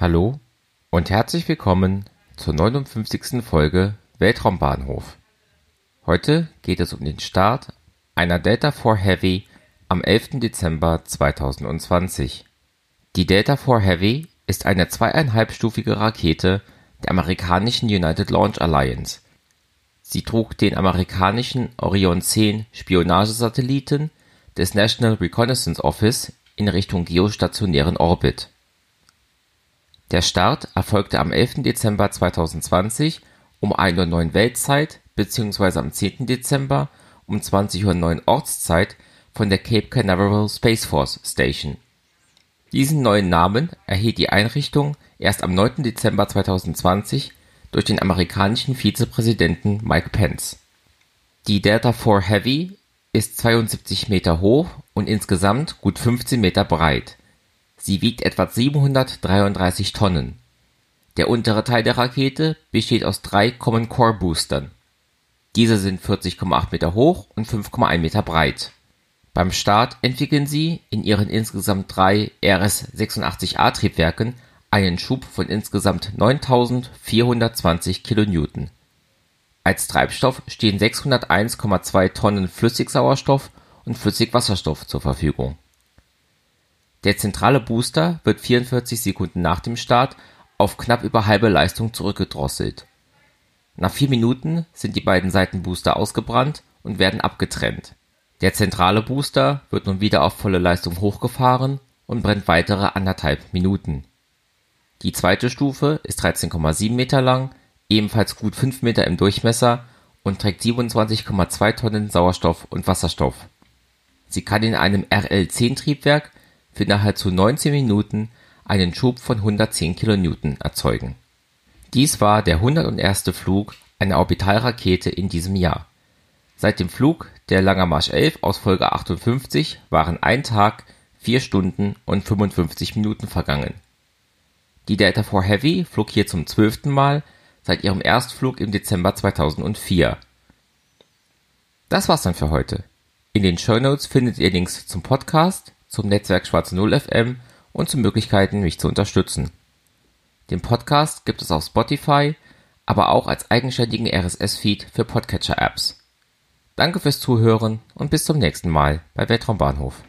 Hallo und herzlich willkommen zur 59. Folge Weltraumbahnhof. Heute geht es um den Start einer Delta IV Heavy am 11. Dezember 2020. Die Delta IV Heavy ist eine zweieinhalbstufige Rakete der amerikanischen United Launch Alliance. Sie trug den amerikanischen Orion 10 Spionagesatelliten des National Reconnaissance Office in Richtung geostationären Orbit. Der Start erfolgte am 11. Dezember 2020 um 1:09 Uhr Weltzeit bzw. am 10. Dezember um 20:09 Uhr Ortszeit von der Cape Canaveral Space Force Station. Diesen neuen Namen erhielt die Einrichtung erst am 9. Dezember 2020 durch den amerikanischen Vizepräsidenten Mike Pence. Die Delta IV Heavy ist 72 Meter hoch und insgesamt gut 15 Meter breit. Sie wiegt etwa 733 Tonnen. Der untere Teil der Rakete besteht aus drei Common Core Boostern. Diese sind 40,8 Meter hoch und 5,1 Meter breit. Beim Start entwickeln sie in ihren insgesamt drei RS-86A Triebwerken einen Schub von insgesamt 9420 kN. Als Treibstoff stehen 601,2 Tonnen Flüssigsauerstoff und Flüssigwasserstoff zur Verfügung. Der zentrale Booster wird 44 Sekunden nach dem Start auf knapp über halbe Leistung zurückgedrosselt. Nach vier Minuten sind die beiden Seitenbooster ausgebrannt und werden abgetrennt. Der zentrale Booster wird nun wieder auf volle Leistung hochgefahren und brennt weitere anderthalb Minuten. Die zweite Stufe ist 13,7 Meter lang, ebenfalls gut 5 Meter im Durchmesser und trägt 27,2 Tonnen Sauerstoff und Wasserstoff. Sie kann in einem RL-10-Triebwerk für nahezu 19 Minuten einen Schub von 110 kN erzeugen. Dies war der 101. Flug einer Orbitalrakete in diesem Jahr. Seit dem Flug der Langer Marsch 11 aus Folge 58 waren ein Tag, 4 Stunden und 55 Minuten vergangen. Die Delta IV Heavy flog hier zum zwölften Mal seit ihrem Erstflug im Dezember 2004. Das war's dann für heute. In den Show Notes findet ihr Links zum Podcast, zum Netzwerk Schwarze Null FM und zu Möglichkeiten, mich zu unterstützen. Den Podcast gibt es auf Spotify, aber auch als eigenständigen RSS-Feed für Podcatcher-Apps. Danke fürs Zuhören und bis zum nächsten Mal bei Weltraumbahnhof.